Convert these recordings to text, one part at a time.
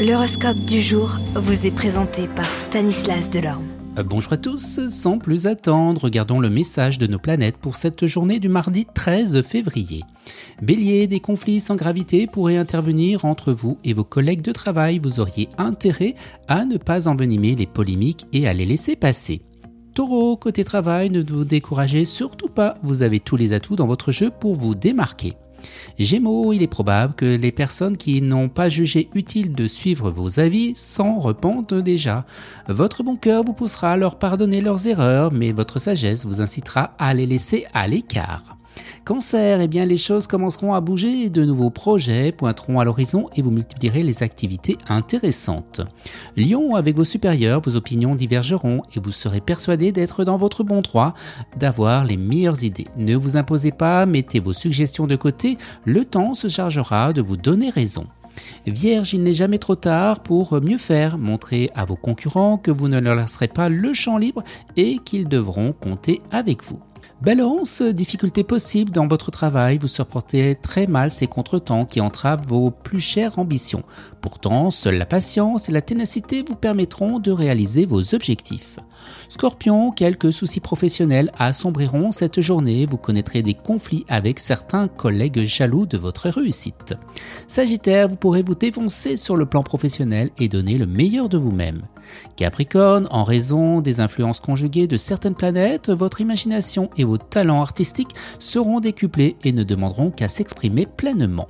L'horoscope du jour vous est présenté par Stanislas Delorme. Euh, bonjour à tous, sans plus attendre, regardons le message de nos planètes pour cette journée du mardi 13 février. Bélier, des conflits sans gravité pourraient intervenir entre vous et vos collègues de travail. Vous auriez intérêt à ne pas envenimer les polémiques et à les laisser passer. Taureau, côté travail, ne vous découragez surtout pas, vous avez tous les atouts dans votre jeu pour vous démarquer. Gémeaux, il est probable que les personnes qui n'ont pas jugé utile de suivre vos avis s'en repentent déjà. Votre bon cœur vous poussera à leur pardonner leurs erreurs, mais votre sagesse vous incitera à les laisser à l'écart. Cancer, eh bien les choses commenceront à bouger, de nouveaux projets pointeront à l'horizon et vous multiplierez les activités intéressantes. Lion, avec vos supérieurs, vos opinions divergeront et vous serez persuadé d'être dans votre bon droit, d'avoir les meilleures idées. Ne vous imposez pas, mettez vos suggestions de côté, le temps se chargera de vous donner raison. Vierge, il n'est jamais trop tard pour mieux faire. Montrez à vos concurrents que vous ne leur laisserez pas le champ libre et qu'ils devront compter avec vous. Balance, difficultés possibles dans votre travail, vous supportez très mal ces contretemps qui entravent vos plus chères ambitions. Pourtant, seule la patience et la ténacité vous permettront de réaliser vos objectifs. Scorpion, quelques soucis professionnels assombriront cette journée, vous connaîtrez des conflits avec certains collègues jaloux de votre réussite. Sagittaire, vous pourrez vous défoncer sur le plan professionnel et donner le meilleur de vous-même. Capricorne, en raison des influences conjuguées de certaines planètes, votre imagination et vos talents artistiques seront décuplés et ne demanderont qu'à s'exprimer pleinement.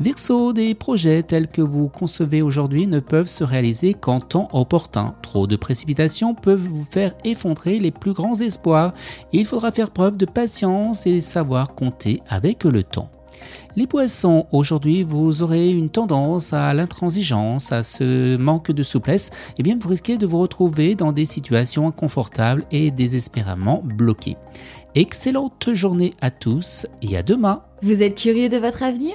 Verseau, des projets tels que vous concevez aujourd'hui ne peuvent se réaliser qu'en temps opportun. Trop de précipitations peuvent vous faire effondrer les plus grands espoirs. Il faudra faire preuve de patience et savoir compter avec le temps. Les poissons, aujourd'hui vous aurez une tendance à l'intransigeance, à ce manque de souplesse, et eh bien vous risquez de vous retrouver dans des situations inconfortables et désespérément bloquées. Excellente journée à tous et à demain. Vous êtes curieux de votre avenir?